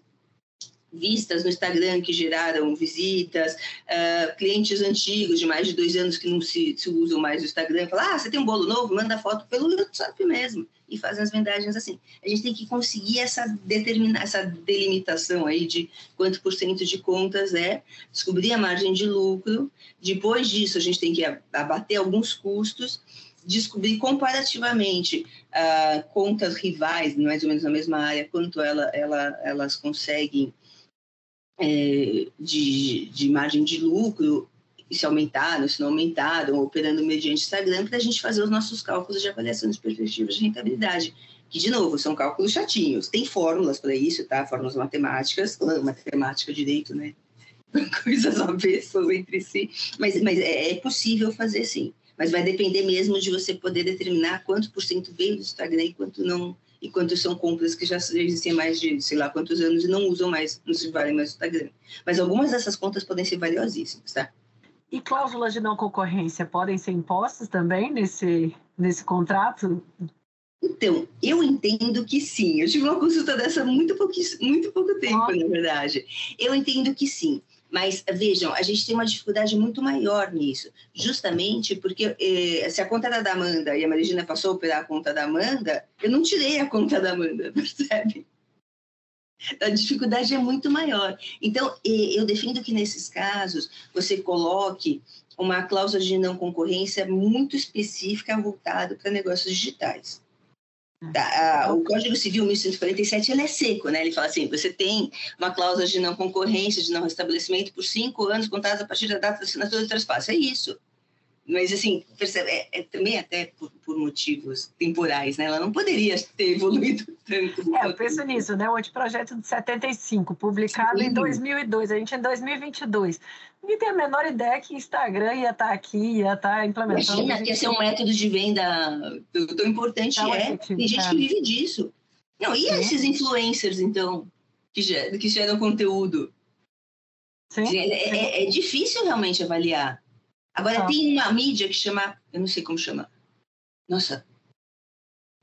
vistas no Instagram que geraram visitas, uh, clientes antigos de mais de dois anos que não se, se usam mais o Instagram, falar, ah, você tem um bolo novo? Manda foto pelo WhatsApp mesmo e fazem as vendagens assim. A gente tem que conseguir essa determinar essa delimitação aí de quanto por cento de contas é, descobrir a margem de lucro. Depois disso, a gente tem que abater alguns custos, descobrir comparativamente uh, contas rivais, mais ou menos na mesma área, quanto ela, ela, elas conseguem é, de, de margem de lucro se aumentaram, se não aumentaram, operando mediante Instagram, para a gente fazer os nossos cálculos de avaliação de perspectivas de rentabilidade. Que, de novo, são cálculos chatinhos. Tem fórmulas para isso, tá? Fórmulas matemáticas, matemática, direito, né? *laughs* Coisas avessas entre si. Mas, mas é, é possível fazer sim. Mas vai depender mesmo de você poder determinar quanto por cento veio do Instagram e quanto não e quantos são compras que já existem mais de sei lá quantos anos e não usam mais, não se valem mais o Instagram. Mas algumas dessas contas podem ser valiosíssimas, tá? E cláusulas de não concorrência podem ser impostas também nesse, nesse contrato? Então, eu entendo que sim. Eu tive uma consulta dessa muito, muito pouco tempo, na verdade. Eu entendo que sim. Mas vejam, a gente tem uma dificuldade muito maior nisso, justamente porque eh, se a conta era da Amanda e a Marigina passou a operar a conta da Amanda, eu não tirei a conta da Amanda, *laughs* percebe? A dificuldade é muito maior. Então, eu defendo que nesses casos você coloque uma cláusula de não concorrência muito específica voltada para negócios digitais. Tá, o Código Civil 1147 ele é seco, né? Ele fala assim: você tem uma cláusula de não concorrência, de não restabelecimento por cinco anos contados a partir da data da assinatura do traspasso. É isso. Mas, assim, percebe, é, é também até por, por, motivos temporais, né? Ela não poderia ter evoluído *laughs* tanto. É, eu penso nisso, né? O anteprojeto de 75, publicado Sim. em 2002, a gente em 2022. Ninguém tem a menor ideia que Instagram ia estar aqui, ia estar implementando. Imagina, que ia ser um método de venda tão importante tá é. Tem gente que vive disso. Não, e Sim. esses influencers, então, que, geram, que geram conteúdo? Sim. É, é, é difícil realmente avaliar. Agora, ah. tem uma mídia que chama, eu não sei como chama, nossa,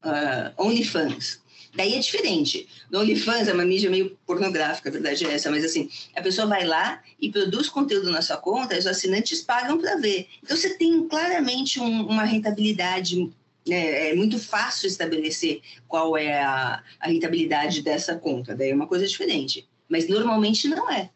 uh, OnlyFans. Daí é diferente. No OnlyFans é uma mídia meio pornográfica, a verdade é essa, mas assim, a pessoa vai lá e produz conteúdo na sua conta, os assinantes pagam para ver. Então você tem claramente um, uma rentabilidade, né, é muito fácil estabelecer qual é a, a rentabilidade dessa conta, daí é uma coisa diferente. Mas normalmente não é.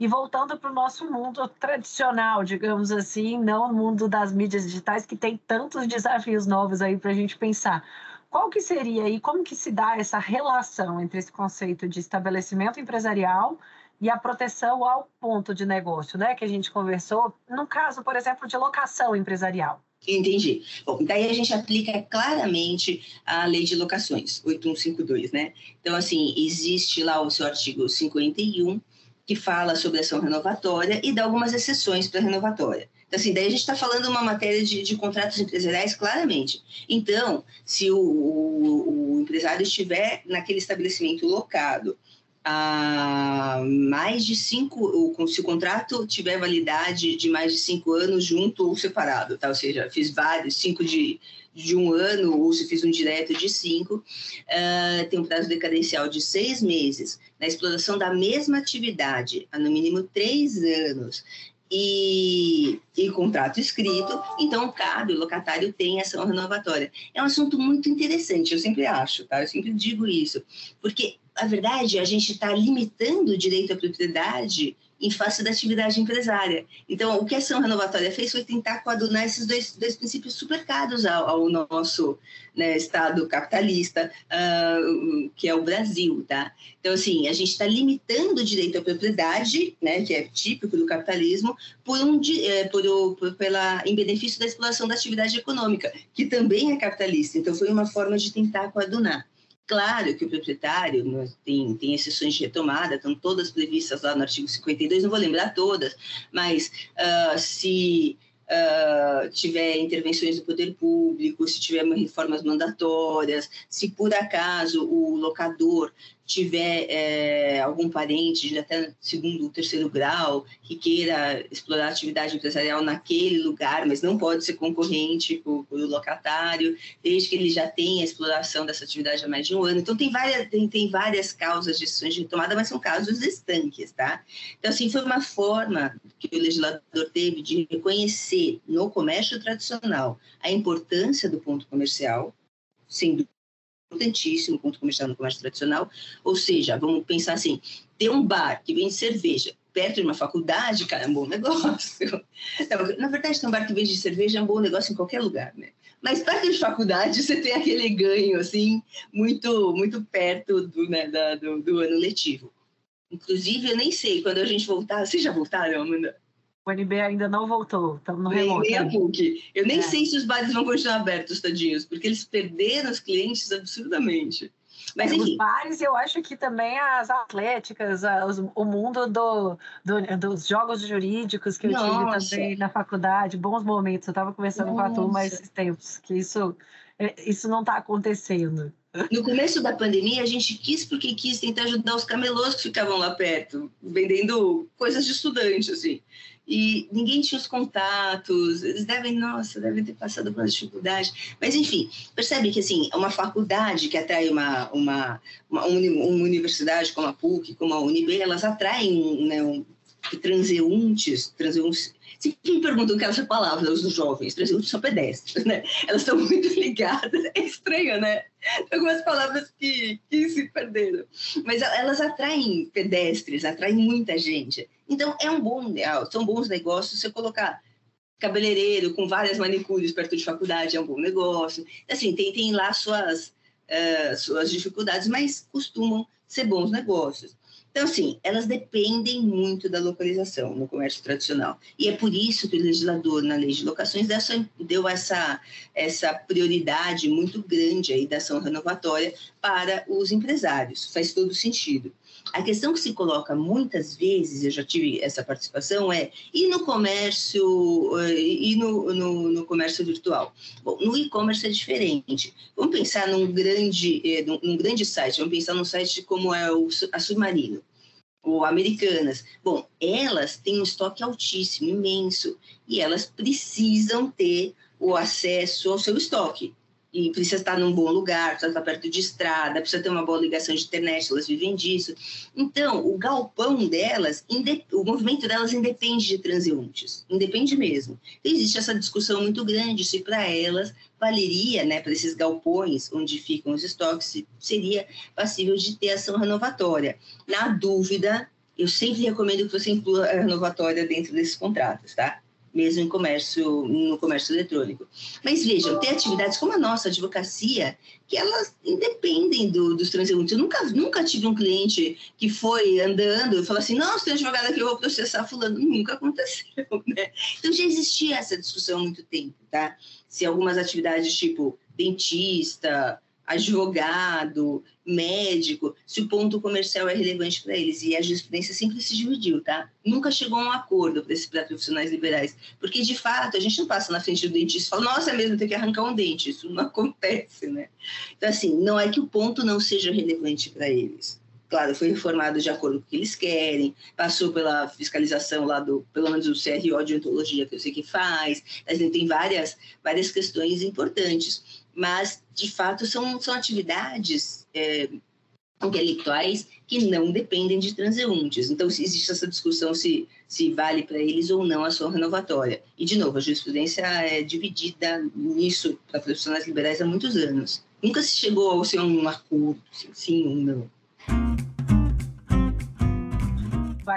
E voltando para o nosso mundo tradicional, digamos assim, não o mundo das mídias digitais, que tem tantos desafios novos aí para a gente pensar. Qual que seria e como que se dá essa relação entre esse conceito de estabelecimento empresarial e a proteção ao ponto de negócio, né? Que a gente conversou, no caso, por exemplo, de locação empresarial. Entendi. Bom, daí a gente aplica claramente a lei de locações, 8152, né? Então, assim, existe lá o seu artigo 51, que fala sobre ação renovatória e dá algumas exceções para renovatória. Então, assim, daí a gente está falando uma matéria de, de, contratos empresariais claramente. Então, se o, o, o empresário estiver naquele estabelecimento locado há mais de cinco, se o contrato tiver validade de mais de cinco anos junto ou separado, tá? ou seja, fiz vários, cinco de, de um ano, ou se fiz um direto de cinco, uh, tem um prazo decadencial de seis meses, na exploração da mesma atividade há no mínimo três anos, e, e, contrato escrito, então cabe, o locatário tem ação renovatória. É um assunto muito interessante, eu sempre acho, tá? Eu sempre digo isso, porque, a verdade, a gente está limitando o direito à propriedade em face da atividade empresária. Então, o que a ação renovatória fez foi tentar coadunar esses dois, dois princípios super caros ao, ao nosso né, Estado capitalista, uh, que é o Brasil, tá? Então, assim, a gente está limitando o direito à propriedade, né, que é típico do capitalismo, por um, é, por, por, pela, em benefício da exploração da atividade econômica, que também é capitalista. Então, foi uma forma de tentar coadunar. Claro que o proprietário né, tem, tem exceções de retomada, estão todas previstas lá no artigo 52, não vou lembrar todas, mas uh, se uh, tiver intervenções do poder público, se tiver reformas mandatórias, se por acaso o locador tiver é, algum parente de até segundo ou terceiro grau que queira explorar atividade empresarial naquele lugar, mas não pode ser concorrente com, o locatário, desde que ele já tenha exploração dessa atividade há mais de um ano. Então, tem várias, tem, tem várias causas de decisões de retomada, mas são casos estanques, tá? Então, assim, foi uma forma que o legislador teve de reconhecer no comércio tradicional a importância do ponto comercial, sendo importantíssimo ponto comercial no comércio tradicional. Ou seja, vamos pensar assim: ter um bar que vende cerveja perto de uma faculdade, cara, é um bom negócio. *laughs* na verdade, ter um bar que vende cerveja é um bom negócio em qualquer lugar, né? Mas perto de faculdade, *laughs* você tem aquele ganho, assim, muito, muito perto do, né, da, do, do ano letivo. Inclusive, eu nem sei, quando a gente voltar, vocês já voltaram, Amanda? O NB ainda não voltou, estamos no remoto. Nem a PUC. Eu nem é. sei se os bares vão continuar abertos, tadinhos, porque eles perderam os clientes absurdamente. Mas, enfim. Os bares, eu acho que também as atléticas, as, o mundo do, do, dos jogos jurídicos que eu Nossa. tive também na faculdade, bons momentos. Eu estava conversando Nossa. com a turma esses tempos, que isso, é, isso não está acontecendo. No começo da pandemia, a gente quis porque quis tentar ajudar os camelôs que ficavam lá perto, vendendo coisas de estudante, assim e ninguém tinha os contatos, eles devem, nossa, devem ter passado por uma dificuldade. Mas, enfim, percebe que, assim, uma faculdade que atrai uma, uma, uma, uma universidade como a PUC, como a UNB, elas atraem né, um, transeuntes, transeuntes Sempre me perguntam aquelas palavras dos jovens, transeuntes são pedestres, né? Elas estão muito *laughs* ligadas, é estranho, né? Algumas palavras que, que se perderam. Mas elas atraem pedestres, atraem muita gente. Então, é um bom, são bons negócios você colocar cabeleireiro com várias manicures perto de faculdade é um bom negócio. Assim, tem, tem lá suas, uh, suas dificuldades, mas costumam ser bons negócios. Então, assim, elas dependem muito da localização no comércio tradicional. E é por isso que o legislador, na lei de locações, deu essa, essa prioridade muito grande aí da ação renovatória para os empresários. Faz todo sentido. A questão que se coloca muitas vezes, eu já tive essa participação, é e no comércio eh, e no, no, no comércio virtual? Bom, no e-commerce é diferente. Vamos pensar num grande, eh, num grande site, vamos pensar num site como é o, a Submarino ou Americanas. Bom, elas têm um estoque altíssimo, imenso, e elas precisam ter o acesso ao seu estoque e precisa estar num bom lugar, precisa estar perto de estrada, precisa ter uma boa ligação de internet, elas vivem disso. Então, o galpão delas, o movimento delas independe de transeuntes, independe mesmo. Então, existe essa discussão muito grande se para elas valeria, né, para esses galpões onde ficam os estoques, seria passível de ter ação renovatória. Na dúvida, eu sempre recomendo que você inclua a renovatória dentro desses contratos, tá? Mesmo em comércio, no comércio eletrônico. Mas vejam, tem atividades como a nossa, a advocacia, que elas independem do, dos transeuntes. Eu nunca, nunca tive um cliente que foi andando e falou assim, não, tem advogado aqui, eu vou processar fulano. Nunca aconteceu, *laughs* né? Então já existia essa discussão há muito tempo, tá? Se algumas atividades tipo dentista, advogado, médico, se o ponto comercial é relevante para eles. E a jurisprudência sempre se dividiu, tá? Nunca chegou a um acordo para esses profissionais liberais. Porque, de fato, a gente não passa na frente do dentista e fala, nossa, é mesmo, tem que arrancar um dente. Isso não *laughs* acontece, né? Então, assim, não é que o ponto não seja relevante para eles. Claro, foi reformado de acordo com o que eles querem, passou pela fiscalização lá do, pelo menos o CRO de ontologia, que eu sei que faz, mas tem várias, várias questões importantes mas de fato são, são atividades é, intelectuais que não dependem de transeuntes. Então, existe essa discussão se, se vale para eles ou não a sua renovatória. E, de novo, a jurisprudência é dividida nisso para profissionais liberais há muitos anos. Nunca se chegou a ser um acordo, sim ou não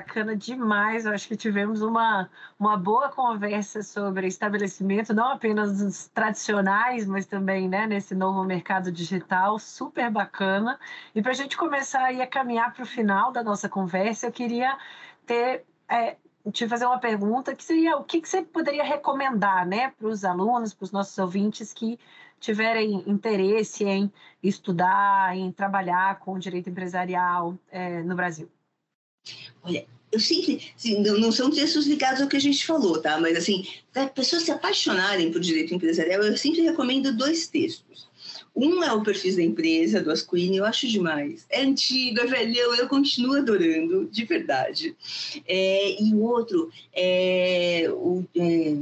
bacana demais. Eu acho que tivemos uma, uma boa conversa sobre estabelecimento, não apenas os tradicionais, mas também né, nesse novo mercado digital, super bacana. E para a gente começar aí a caminhar para o final da nossa conversa, eu queria ter é, te fazer uma pergunta que seria o que, que você poderia recomendar né, para os alunos, para os nossos ouvintes que tiverem interesse em estudar, em trabalhar com direito empresarial é, no Brasil? Olha, eu sempre, assim, não, são textos ligados ao que a gente falou, tá? Mas, assim, para pessoas se apaixonarem por direito empresarial, eu sempre recomendo dois textos. Um é o perfil da empresa, do Asquini, eu acho demais. É antigo, é velhão, eu continuo adorando, de verdade. É, e o outro é o, é,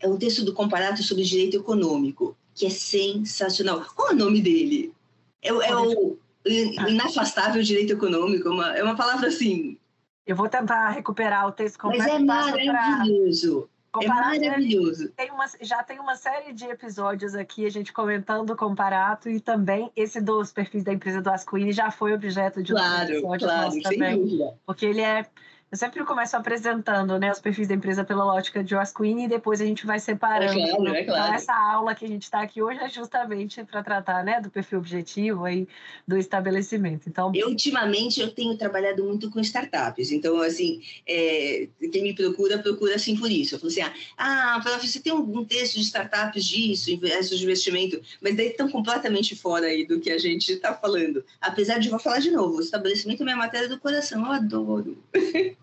é um texto do Comparato sobre Direito Econômico, que é sensacional. Qual é o nome dele? É, é o inafastável direito econômico, é uma, é uma palavra assim. Eu vou tentar recuperar o texto completo. Mas é maravilhoso. É maravilhoso. Tem uma, já tem uma série de episódios aqui, a gente comentando o comparato, e também esse dos perfis da empresa do Asquini já foi objeto de claro, um episódio claro, também. Dúvida. Porque ele é eu sempre começo apresentando né, os perfis da empresa pela lógica de Joas Queen e depois a gente vai separando. É claro, é claro. Então, essa aula que a gente está aqui hoje é justamente para tratar né, do perfil objetivo aí do estabelecimento. Então, eu, ultimamente, eu tenho trabalhado muito com startups. Então, assim, é, quem me procura, procura assim por isso. Eu falo assim, ah, você tem algum texto de startups disso, de investimento, mas daí estão completamente fora aí do que a gente está falando. Apesar de, vou falar de novo, o estabelecimento é minha matéria do coração, eu adoro. *laughs*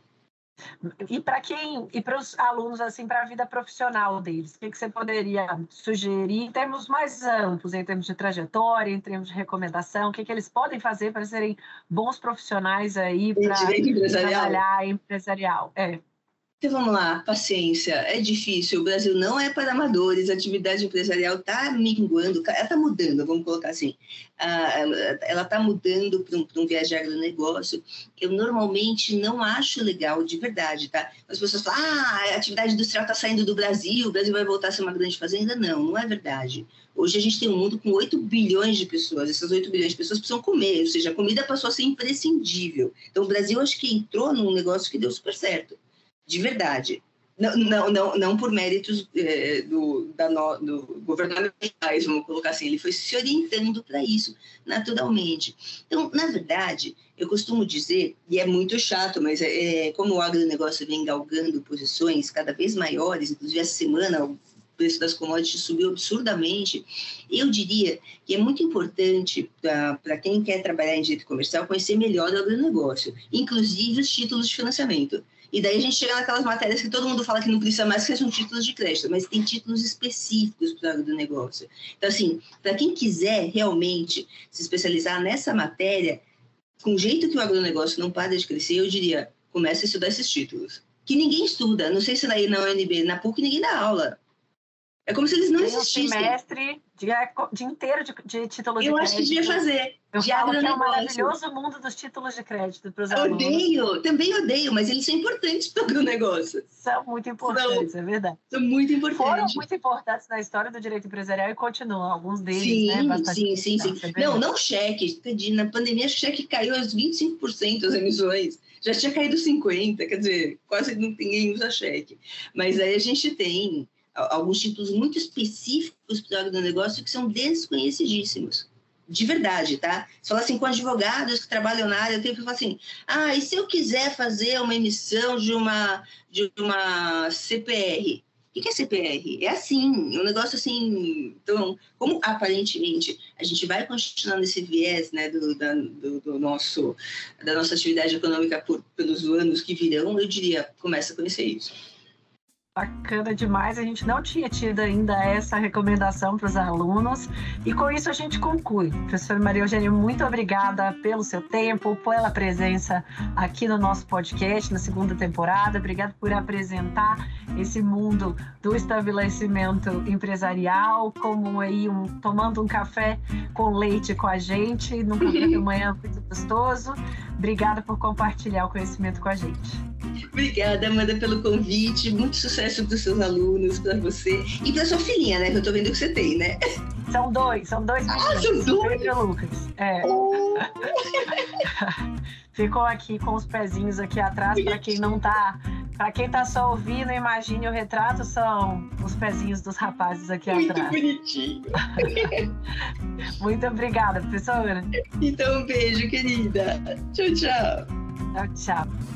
E para quem e para os alunos assim para a vida profissional deles, o que, que você poderia sugerir em termos mais amplos, em termos de trajetória, em termos de recomendação, o que, que eles podem fazer para serem bons profissionais aí para trabalhar empresarial? É. Então vamos lá, paciência, é difícil. O Brasil não é para amadores, a atividade empresarial está minguando, ela está mudando, vamos colocar assim. ela está mudando para um, um de agronegócio. Eu normalmente não acho legal, de verdade, tá? As pessoas falam, ah, a atividade industrial está saindo do Brasil, o Brasil vai voltar a ser uma grande fazenda. Não, não é verdade. Hoje a gente tem um mundo com 8 bilhões de pessoas. Essas 8 bilhões de pessoas precisam comer, ou seja, a comida passou a ser imprescindível. Então o Brasil acho que entrou num negócio que deu super certo de verdade. Não, não, não, não por méritos é, do, da no, do governamentais, vamos colocar assim, ele foi se orientando para isso naturalmente. Então, na verdade, eu costumo dizer, e é muito chato, mas é, é, como o agronegócio vem galgando posições cada vez maiores, inclusive essa semana o preço das commodities subiu absurdamente, eu diria que é muito importante para quem quer trabalhar em direito comercial conhecer melhor o agronegócio, inclusive os títulos de financiamento. E daí a gente chega naquelas matérias que todo mundo fala que não precisa mais, que são títulos de crédito, mas tem títulos específicos para o negócio. Então, assim, para quem quiser realmente se especializar nessa matéria, com o jeito que o agronegócio não para de crescer, eu diria, comece a estudar esses títulos. Que ninguém estuda, não sei se daí na UNB, na PUC ninguém dá aula. É como se eles não existissem. Um semestre dia, dia inteiro de, de títulos de crédito. Eu acho que devia fazer. Eu de falo que é o maravilhoso mundo dos títulos de crédito para os alunos. Odeio, também odeio, mas eles são importantes para o negócio. São muito importantes, são, é verdade. São muito importantes. Foram muito importantes na história do direito empresarial e continuam, alguns deles, sim, né? Bastante sim, sim, sim. É não, não cheque. Na pandemia, o cheque caiu aos 25% as emissões. Já tinha caído 50%, quer dizer, quase ninguém usa cheque. Mas aí a gente tem alguns títulos muito específicos para o agronegócio que são desconhecidíssimos. De verdade, tá? Você fala assim com advogados que trabalham na área, eu tenho que falar assim: ah, e se eu quiser fazer uma emissão de uma, de uma CPR? O que é CPR? É assim, um negócio assim. Então, como aparentemente a gente vai continuando esse viés né, do, da, do, do nosso, da nossa atividade econômica por, pelos anos que virão, eu diria: começa a conhecer isso. Bacana demais, a gente não tinha tido ainda essa recomendação para os alunos e com isso a gente conclui. Professora Maria Eugênia, muito obrigada pelo seu tempo, pela presença aqui no nosso podcast na segunda temporada. Obrigada por apresentar esse mundo do estabelecimento empresarial, como aí um, tomando um café com leite com a gente, num café da *laughs* manhã muito gostoso. Obrigada por compartilhar o conhecimento com a gente. Obrigada, Amanda, pelo convite. Muito sucesso para os seus alunos, para você e para sua filhinha, né? Que eu estou vendo que você tem, né? São dois, são dois meninos. Ah, são dois? Pedro Lucas. É. Oh. *laughs* Ficou aqui com os pezinhos aqui atrás para quem não tá, para quem tá só ouvindo, imagine o retrato são os pezinhos dos rapazes aqui Muito atrás. bonitinho. *laughs* Muito obrigada, professora. Então, um beijo, querida. Tchau, tchau. Tchau, tchau.